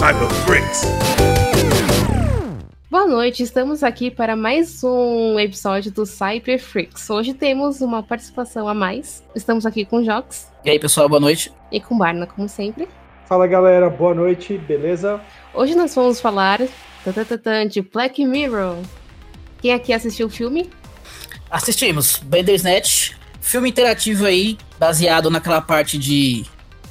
Cyberfreaks. Boa noite, estamos aqui para mais um episódio do Cyber Freaks. Hoje temos uma participação a mais. Estamos aqui com o Jox. E aí, pessoal, boa noite. E com Barna, como sempre. Fala galera, boa noite, beleza? Hoje nós vamos falar de Black Mirror. Quem aqui assistiu o filme? Assistimos, Bandersnatch, filme interativo aí, baseado naquela parte de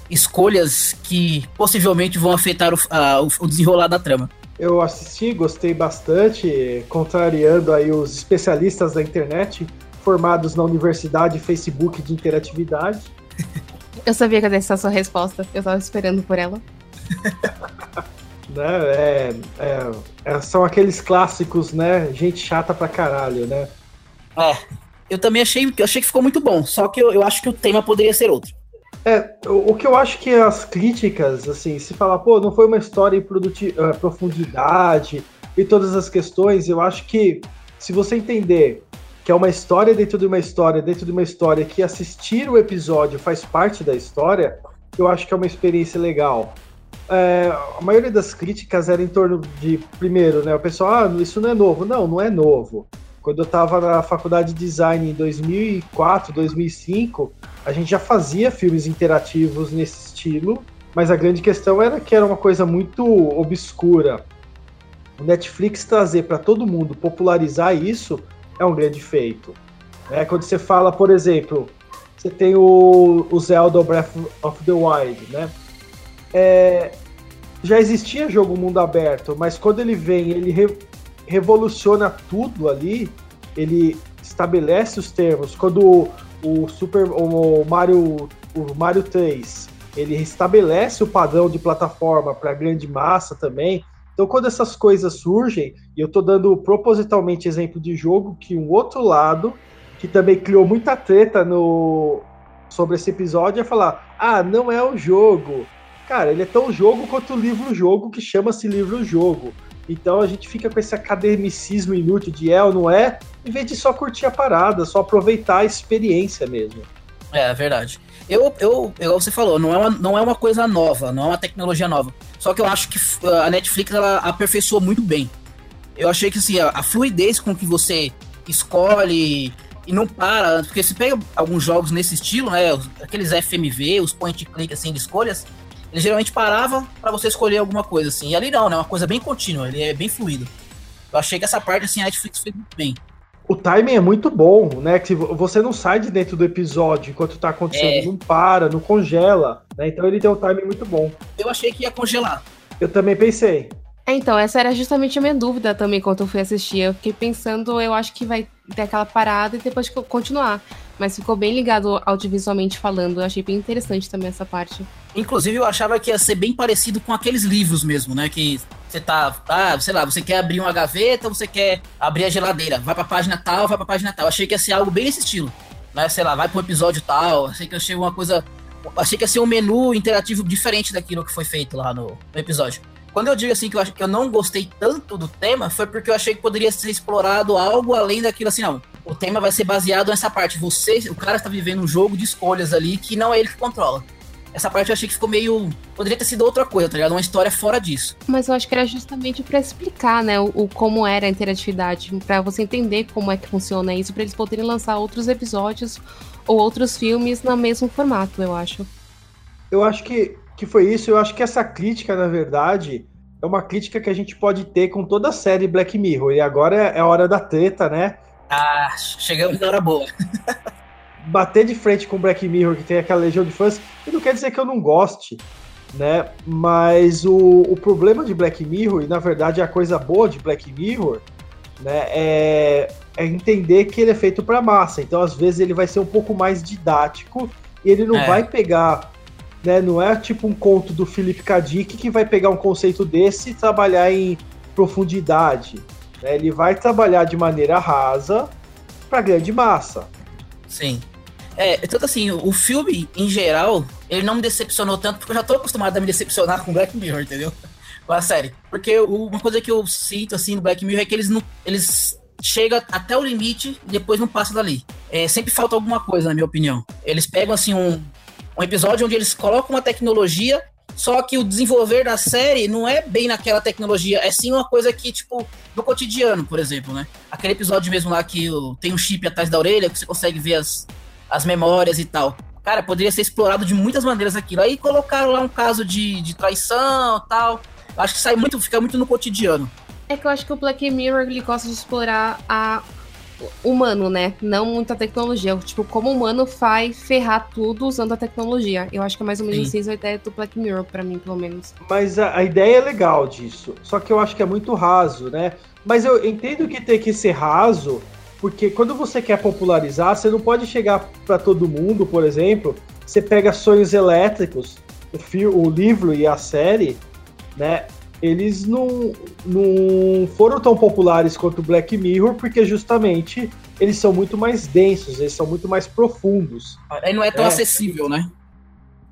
escolhas que possivelmente vão afetar o, a, o desenrolar da trama. Eu assisti, gostei bastante, contrariando aí os especialistas da internet, formados na Universidade Facebook de Interatividade. Eu sabia que ia ser a sua resposta, eu tava esperando por ela. né, é, é, é, são aqueles clássicos, né? Gente chata pra caralho, né? É, eu também achei, eu achei que ficou muito bom, só que eu, eu acho que o tema poderia ser outro. É, o, que eu acho que as críticas, assim, se falar, pô, não foi uma história em uh, profundidade e todas as questões, eu acho que se você entender que é uma história dentro de uma história, dentro de uma história, que assistir o episódio faz parte da história, eu acho que é uma experiência legal. É, a maioria das críticas era em torno de, primeiro, né, o pessoal, ah, isso não é novo. Não, não é novo. Quando eu estava na faculdade de design em 2004, 2005, a gente já fazia filmes interativos nesse estilo, mas a grande questão era que era uma coisa muito obscura. O Netflix trazer para todo mundo, popularizar isso, é um grande feito. É, quando você fala, por exemplo, você tem o, o Zelda Breath of the Wild, né? É, já existia jogo mundo aberto, mas quando ele vem, ele re, revoluciona tudo ali, ele estabelece os termos. Quando o, o Super o Mario o Mario 3 ele estabelece o padrão de plataforma para grande massa também. Então, quando essas coisas surgem, e eu estou dando propositalmente exemplo de jogo que um outro lado, que também criou muita treta no, sobre esse episódio, é falar: ah, não é o jogo. Cara, ele é tão jogo quanto o livro-jogo que chama-se livro-jogo. Então a gente fica com esse academicismo inútil de é ou não é, em vez de só curtir a parada, só aproveitar a experiência mesmo. É, é verdade. Eu, eu, igual você falou, não é, uma, não é uma coisa nova, não é uma tecnologia nova. Só que eu acho que a Netflix ela aperfeiçoou muito bem. Eu achei que assim, a, a fluidez com que você escolhe e não para, porque você pega alguns jogos nesse estilo, né? Aqueles FMV, os point click assim de escolhas, ele geralmente parava para você escolher alguma coisa, assim. E ali não, né? Uma coisa bem contínua, ele é bem fluido. Eu achei que essa parte, assim, a Netflix fez muito bem. O timing é muito bom, né? Que você não sai de dentro do episódio enquanto tá acontecendo, é. não para, não congela, né? Então ele tem um timing muito bom. Eu achei que ia congelar. Eu também pensei. É, então, essa era justamente a minha dúvida também quando eu fui assistir. Eu fiquei pensando, eu acho que vai ter aquela parada e depois continuar mas ficou bem ligado audiovisualmente falando. Eu achei bem interessante também essa parte. Inclusive, eu achava que ia ser bem parecido com aqueles livros mesmo, né? Que você tá, ah, sei lá, você quer abrir uma gaveta, você quer abrir a geladeira, vai pra página tal, vai pra página tal. Achei que ia ser algo bem nesse estilo, né? Sei lá, vai pro episódio tal. Achei que ser uma coisa. Achei que ia ser um menu interativo diferente daquilo que foi feito lá no, no episódio. Quando eu digo assim que eu, acho que eu não gostei tanto do tema, foi porque eu achei que poderia ser explorado algo além daquilo assim, não. O tema vai ser baseado nessa parte. Você, o cara está vivendo um jogo de escolhas ali que não é ele que controla. Essa parte eu achei que ficou meio. Poderia ter sido outra coisa, tá ligado? Uma história fora disso. Mas eu acho que era justamente para explicar, né, o, o, como era a interatividade, para você entender como é que funciona isso, para eles poderem lançar outros episódios ou outros filmes no mesmo formato, eu acho. Eu acho que que foi isso. Eu acho que essa crítica, na verdade, é uma crítica que a gente pode ter com toda a série Black Mirror. E agora é a hora da treta, né? Ah, chegamos na hora boa. Bater de frente com Black Mirror, que tem aquela legião de fãs, e não quer dizer que eu não goste, né? Mas o, o problema de Black Mirror, e na verdade a coisa boa de Black Mirror, né, é, é entender que ele é feito para massa. Então, às vezes, ele vai ser um pouco mais didático e ele não é. vai pegar né? Não é tipo um conto do Philip K. Dick que vai pegar um conceito desse e trabalhar em profundidade. Né? Ele vai trabalhar de maneira rasa para grande massa. Sim. É, tanto assim, o filme, em geral, ele não me decepcionou tanto, porque eu já tô acostumado a me decepcionar com Black Mirror, entendeu? Com a série. Porque uma coisa que eu sinto, assim, no Black Mirror é que eles não. Eles chegam até o limite e depois não passam dali. É, sempre falta alguma coisa, na minha opinião. Eles pegam, assim, um, um episódio onde eles colocam uma tecnologia, Só que o desenvolver da série não é bem naquela tecnologia, é sim uma coisa que, tipo, no cotidiano, por exemplo, né? Aquele episódio mesmo lá que tem um chip atrás da orelha, que você consegue ver as, as memórias e tal. Cara, poderia ser explorado de muitas maneiras aquilo. Aí colocaram lá um caso de, de traição tal. Acho que sai muito, fica muito no cotidiano. É que eu acho que o Black Mirror ele gosta de explorar a humano, né? Não muita tecnologia. Tipo, como o humano faz ferrar tudo usando a tecnologia. Eu acho que é mais ou menos isso a ideia do Black Mirror, para mim, pelo menos. Mas a, a, ideia é legal disso. Só que eu acho que é muito raso, né? Mas eu entendo que tem que ser raso, porque quando você quer popularizar, você não pode chegar para todo mundo, por exemplo. Você pega sonhos elétricos, o, o livro e a série, né? Eles não, não foram tão populares quanto Black Mirror, porque justamente eles são muito mais densos, eles são muito mais profundos. Aí não é tão é. acessível, né?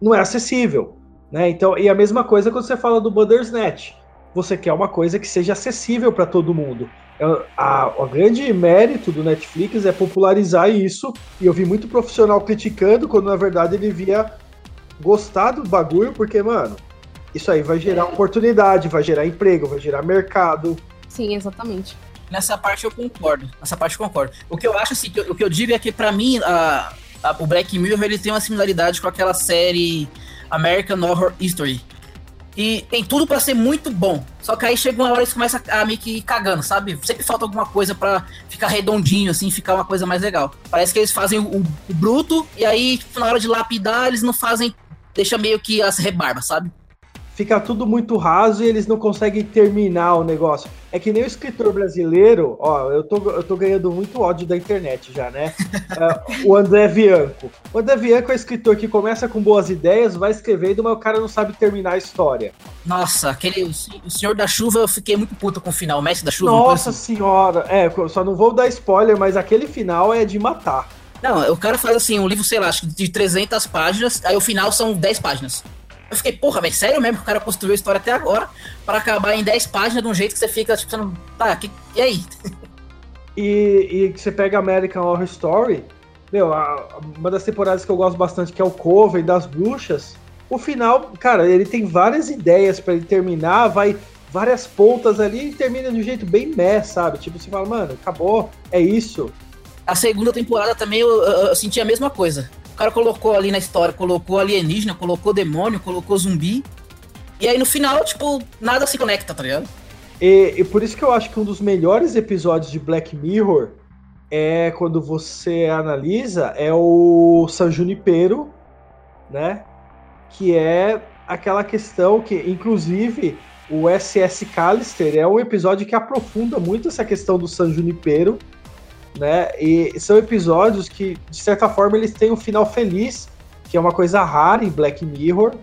Não é acessível. Né? Então, e a mesma coisa quando você fala do Bandersnatch. Você quer uma coisa que seja acessível para todo mundo. É, o grande mérito do Netflix é popularizar isso, e eu vi muito profissional criticando, quando na verdade ele via gostar do bagulho, porque, mano, isso aí vai gerar oportunidade, vai gerar emprego, vai gerar mercado. Sim, exatamente. Nessa parte eu concordo. Nessa parte eu concordo. O que eu acho assim, que eu, o que eu digo é que para mim a, a, o Black Mirror ele tem uma similaridade com aquela série American Horror History. E tem tudo para ser muito bom. Só que aí chega uma hora eles começam a, a meio que ir cagando, sabe? Sempre falta alguma coisa para ficar redondinho, assim, ficar uma coisa mais legal. Parece que eles fazem o, o bruto, e aí, tipo, na hora de lapidar, eles não fazem. Deixa meio que as rebarbas, sabe? Fica tudo muito raso e eles não conseguem terminar o negócio. É que nem o escritor brasileiro, ó, eu tô, eu tô ganhando muito ódio da internet já, né? uh, o André Bianco. O André Bianco é um escritor que começa com boas ideias, vai escrevendo, mas o cara não sabe terminar a história. Nossa, aquele. O Senhor da Chuva, eu fiquei muito puto com o final. O Mestre da Chuva. Nossa senhora. É, só não vou dar spoiler, mas aquele final é de matar. Não, o cara faz assim, um livro, sei lá, acho que de 300 páginas, aí o final são 10 páginas. Eu fiquei, porra, velho, sério mesmo que o cara construiu a história até agora para acabar em 10 páginas de um jeito que você fica, tipo, você não. Tá, que, e aí? E, e você pega American Horror Story, meu, a, uma das temporadas que eu gosto bastante, que é o Coven das Bruxas. O final, cara, ele tem várias ideias para ele terminar, vai várias pontas ali e termina de um jeito bem meh, sabe? Tipo, você fala, mano, acabou, é isso. A segunda temporada também eu, eu, eu senti a mesma coisa. Cara colocou ali na história, colocou alienígena, colocou demônio, colocou zumbi. E aí no final, tipo, nada se conecta, tá ligado? E, e por isso que eu acho que um dos melhores episódios de Black Mirror é quando você analisa é o San Junipero, né? Que é aquela questão que, inclusive, o SS Callister é um episódio que aprofunda muito essa questão do San Junipero né? E são episódios que, de certa forma, eles têm um final feliz, que é uma coisa rara em Black Mirror,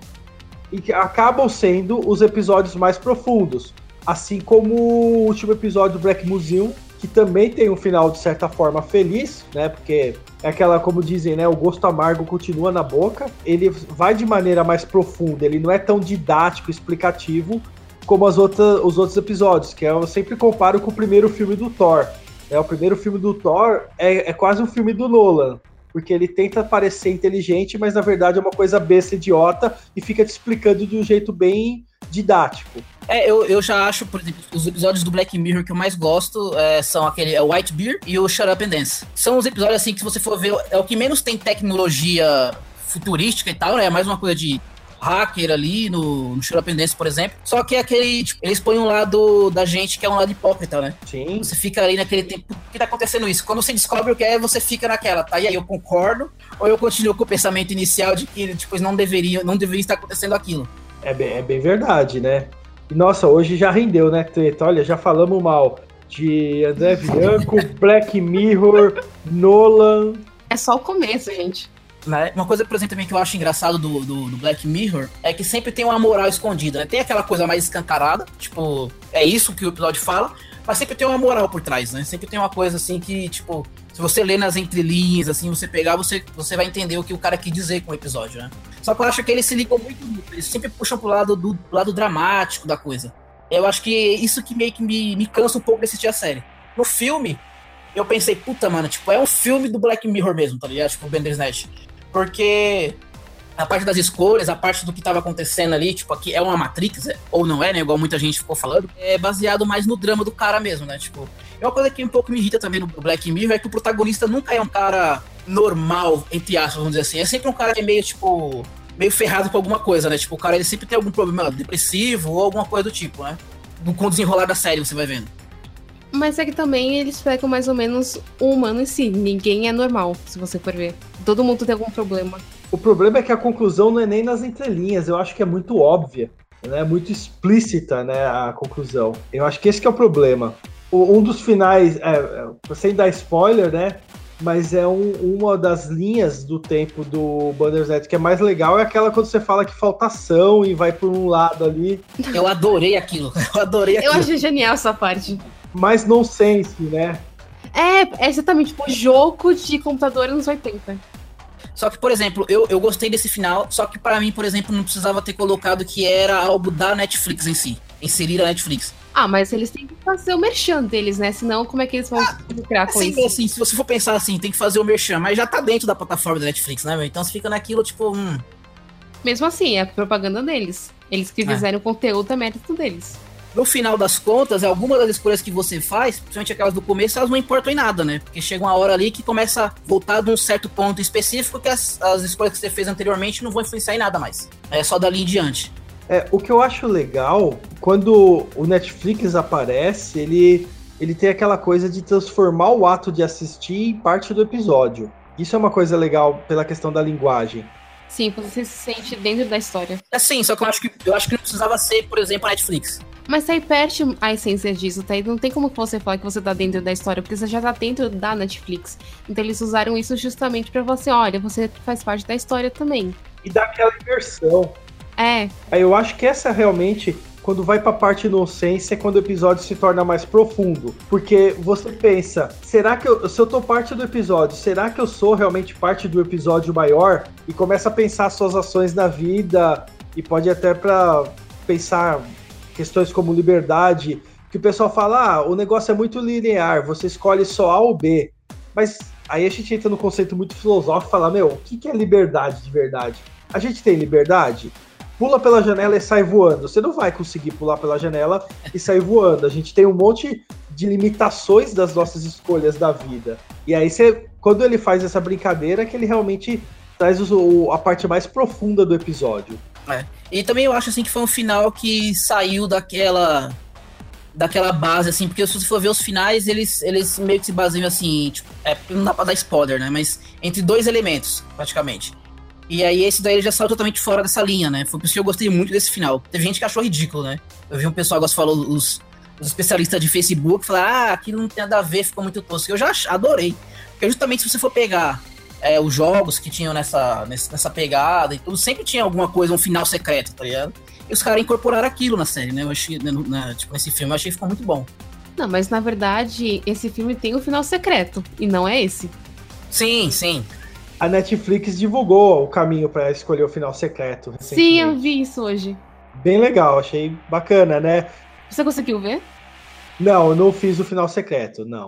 e que acabam sendo os episódios mais profundos. Assim como o último episódio do Black Museum, que também tem um final, de certa forma, feliz, né? Porque é aquela, como dizem, né? O gosto amargo continua na boca. Ele vai de maneira mais profunda, ele não é tão didático, explicativo como as outras, os outros episódios, que eu sempre comparo com o primeiro filme do Thor é, o primeiro filme do Thor é, é quase um filme do Nolan. Porque ele tenta parecer inteligente, mas na verdade é uma coisa besta, idiota, e fica te explicando de um jeito bem didático. É, eu, eu já acho, por exemplo, os episódios do Black Mirror que eu mais gosto é, são aquele é White Beer e o Shut Up and Dance. São os episódios assim que se você for ver, é o que menos tem tecnologia futurística e tal, né? É mais uma coisa de hacker ali no, no Shurapendense, por exemplo. Só que é aquele. Tipo, eles põem um lado da gente que é um lado hipócrita, né? Sim. Você fica ali naquele tempo. O que tá acontecendo isso? Quando você descobre o que é, você fica naquela, tá? E aí eu concordo, ou eu continuo com o pensamento inicial de que depois não deveria, não deveria estar acontecendo aquilo. É bem, é bem verdade, né? E nossa, hoje já rendeu, né, Treta? Olha, já falamos mal de André Bianco, Black Mirror, Nolan. É só o começo, gente. Né? Uma coisa, por exemplo, também que eu acho engraçado do, do, do, Black Mirror é que sempre tem uma moral escondida, né? Tem aquela coisa mais escancarada, tipo, é isso que o episódio fala, mas sempre tem uma moral por trás, né? Sempre tem uma coisa assim que, tipo, se você ler nas entrelinhas, assim, você pegar, você, você vai entender o que o cara quer dizer com o episódio, né? Só que eu acho que eles se ligam muito eles sempre puxam pro lado do lado dramático da coisa. Eu acho que isso que meio que me, me cansa um pouco de assistir a série. No filme, eu pensei, puta, mano, tipo, é um filme do Black Mirror mesmo, tá ligado? Tipo, o Bandersnatch. Porque a parte das escolhas, a parte do que tava acontecendo ali, tipo, aqui é uma Matrix, é, ou não é, né? Igual muita gente ficou falando, é baseado mais no drama do cara mesmo, né? Tipo, é uma coisa que um pouco me irrita também no Black Mirror, é que o protagonista nunca é um cara normal, entre aspas, vamos dizer assim. É sempre um cara que é meio, tipo, meio ferrado com alguma coisa, né? Tipo, o cara ele sempre tem algum problema depressivo ou alguma coisa do tipo, né? Com o desenrolar da série, você vai vendo. Mas é que também eles pegam mais ou menos o humano em si. Ninguém é normal, se você for ver. Todo mundo tem algum problema. O problema é que a conclusão não é nem nas entrelinhas, eu acho que é muito óbvia, né? Muito explícita, né, a conclusão. Eu acho que esse que é o problema. O, um dos finais, é, é, sem dar spoiler, né? Mas é um, uma das linhas do tempo do Bandersnatch que é mais legal é aquela quando você fala que falta ação e vai por um lado ali. Eu adorei aquilo. Eu adorei aquilo. Eu achei genial essa parte. Mais nonsense, né? É, é exatamente, tipo, jogo de computador nos 80. Só que, por exemplo, eu, eu gostei desse final, só que para mim, por exemplo, não precisava ter colocado que era algo da Netflix em si. Inserir a Netflix. Ah, mas eles têm que fazer o merchan deles, né? Senão, como é que eles vão ah, lucrar com assim, isso? Assim, se você for pensar assim, tem que fazer o merchan, mas já tá dentro da plataforma da Netflix, né, meu? Então você fica naquilo, tipo, hum. Mesmo assim, é propaganda deles. Eles que é. fizeram é. o conteúdo é mérito deles no final das contas, algumas das escolhas que você faz, principalmente aquelas do começo, elas não importam em nada, né? Porque chega uma hora ali que começa a voltar de um certo ponto específico que as, as escolhas que você fez anteriormente não vão influenciar em nada mais. É só dali em diante. É, o que eu acho legal, quando o Netflix aparece, ele, ele tem aquela coisa de transformar o ato de assistir em parte do episódio. Isso é uma coisa legal pela questão da linguagem. Sim, você se sente dentro da história. É sim, só que eu acho que eu acho que não precisava ser, por exemplo, a Netflix. Mas aí perde a essência disso, tá? Não tem como você falar que você tá dentro da história, porque você já tá dentro da Netflix. Então eles usaram isso justamente para você, olha, você faz parte da história também. E dá aquela imersão. É. Aí eu acho que essa realmente quando vai pra parte inocência é quando o episódio se torna mais profundo. Porque você pensa, será que eu, se eu tô parte do episódio, será que eu sou realmente parte do episódio maior? E começa a pensar suas ações na vida e pode até para pensar questões como liberdade, que o pessoal fala, ah, o negócio é muito linear, você escolhe só A ou B. Mas aí a gente entra no conceito muito filosófico e fala, meu, o que é liberdade de verdade? A gente tem liberdade? Pula pela janela e sai voando. Você não vai conseguir pular pela janela e sair voando. A gente tem um monte de limitações das nossas escolhas da vida. E aí você, quando ele faz essa brincadeira, que ele realmente traz o, a parte mais profunda do episódio. É. E também eu acho assim que foi um final que saiu daquela daquela base, assim, porque se você for ver os finais, eles, eles meio que se baseiam assim, tipo, é, não dá pra dar spoiler, né? Mas entre dois elementos, praticamente. E aí esse daí já saiu totalmente fora dessa linha, né? Foi por isso que eu gostei muito desse final. Teve gente que achou ridículo, né? Eu vi um pessoal que falou, os, os especialistas de Facebook, falaram, ah, aquilo não tem nada a ver, ficou muito tosco. Eu já adorei. Porque justamente se você for pegar é, os jogos que tinham nessa, nessa pegada e tudo, sempre tinha alguma coisa, um final secreto, tá ligado? E os caras incorporaram aquilo na série, né? Eu achei, né, na, tipo, nesse filme, eu achei que ficou muito bom. Não, mas na verdade, esse filme tem um final secreto, e não é esse. Sim, sim. A Netflix divulgou o caminho para escolher o final secreto. Sim, eu vi isso hoje. Bem legal, achei bacana, né? Você conseguiu ver? Não, eu não fiz o final secreto, não.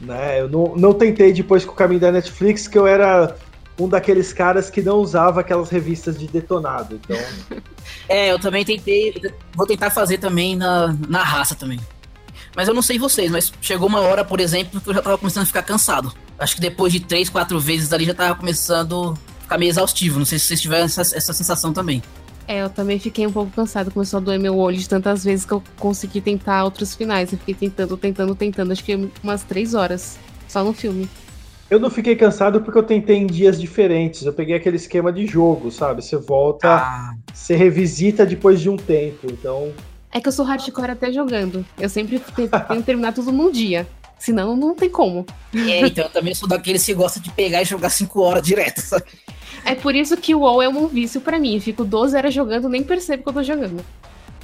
Né? Eu não, não tentei depois com o caminho da Netflix, que eu era um daqueles caras que não usava aquelas revistas de detonado. Então... é, eu também tentei. Vou tentar fazer também na, na raça também. Mas eu não sei vocês, mas chegou uma hora, por exemplo, que eu já tava começando a ficar cansado. Acho que depois de três, quatro vezes ali já tava começando a ficar meio exaustivo. Não sei se vocês tiveram essa, essa sensação também. É, eu também fiquei um pouco cansado, começou a doer meu olho de tantas vezes que eu consegui tentar outros finais. Eu fiquei tentando, tentando, tentando, acho que umas três horas só no filme. Eu não fiquei cansado porque eu tentei em dias diferentes. Eu peguei aquele esquema de jogo, sabe? Você volta, ah. você revisita depois de um tempo. Então. É que eu sou hardcore até jogando. Eu sempre tenho terminar tudo num dia. Senão não tem como. É, então eu também sou daqueles que gosta de pegar e jogar 5 horas direto. Sabe? É por isso que o WoW é um vício para mim. Eu fico 12 horas jogando, nem percebo que eu tô jogando.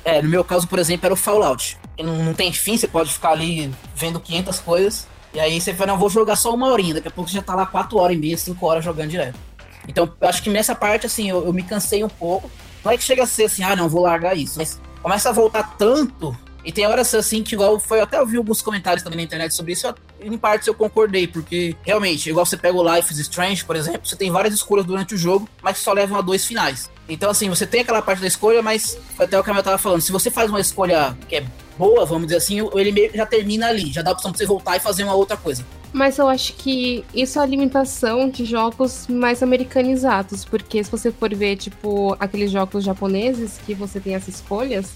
É, no meu caso, por exemplo, era o Fallout. Não, não tem fim, você pode ficar ali vendo 500 coisas. E aí você fala, não, vou jogar só uma horinha. Daqui a pouco você já tá lá 4 horas e meia, 5 horas jogando direto. Então, eu acho que nessa parte, assim, eu, eu, me cansei um pouco. Não é que chega a ser assim, ah, não, vou largar isso. Mas começa a voltar tanto E tem horas assim que, igual foi, eu até ouvi alguns comentários também na internet sobre isso, em partes eu concordei, porque realmente, igual você pega o Life is Strange, por exemplo, você tem várias escolhas durante o jogo, mas só levam a dois finais. Então, assim, você tem aquela parte da escolha, mas até o que eu tava falando, se você faz uma escolha que é boa, vamos dizer assim, ele meio já termina ali, já dá a opção pra você voltar e fazer uma outra coisa. Mas eu acho que isso é a limitação de jogos mais americanizados, porque se você for ver, tipo, aqueles jogos japoneses que você tem as escolhas,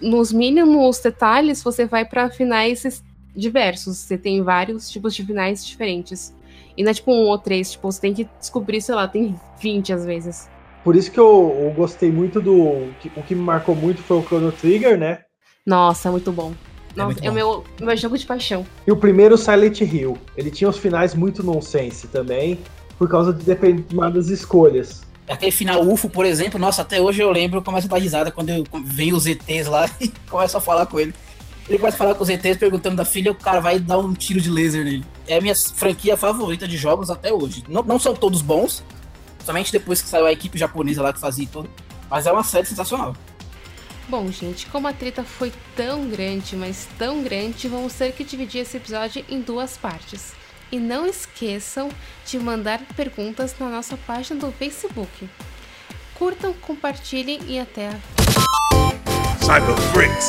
nos mínimos detalhes você vai para finais diversos, você tem vários tipos de finais diferentes. E não é tipo um ou três, tipo, você tem que descobrir, sei lá, tem 20 às vezes. Por isso que eu, eu gostei muito do. O que me marcou muito foi o Chrono Trigger, né? Nossa, muito bom. É Nossa, é, é o meu, meu jogo de paixão. E o primeiro Silent Hill. Ele tinha os finais muito nonsense também, por causa de determinadas escolhas. Aquele final UFO, por exemplo, nossa, até hoje eu lembro, eu começo a dar risada quando eu, vem os ETs lá e começo a falar com ele. Ele começa a falar com os ETs perguntando da filha, o cara vai dar um tiro de laser nele. É a minha franquia favorita de jogos até hoje. Não, não são todos bons, somente depois que saiu a equipe japonesa lá que fazia tudo. Mas é uma série sensacional. Bom, gente, como a treta foi tão grande, mas tão grande, vamos ter que dividir esse episódio em duas partes. E não esqueçam de mandar perguntas na nossa página do Facebook. Curtam, compartilhem e até. Cyber Freaks.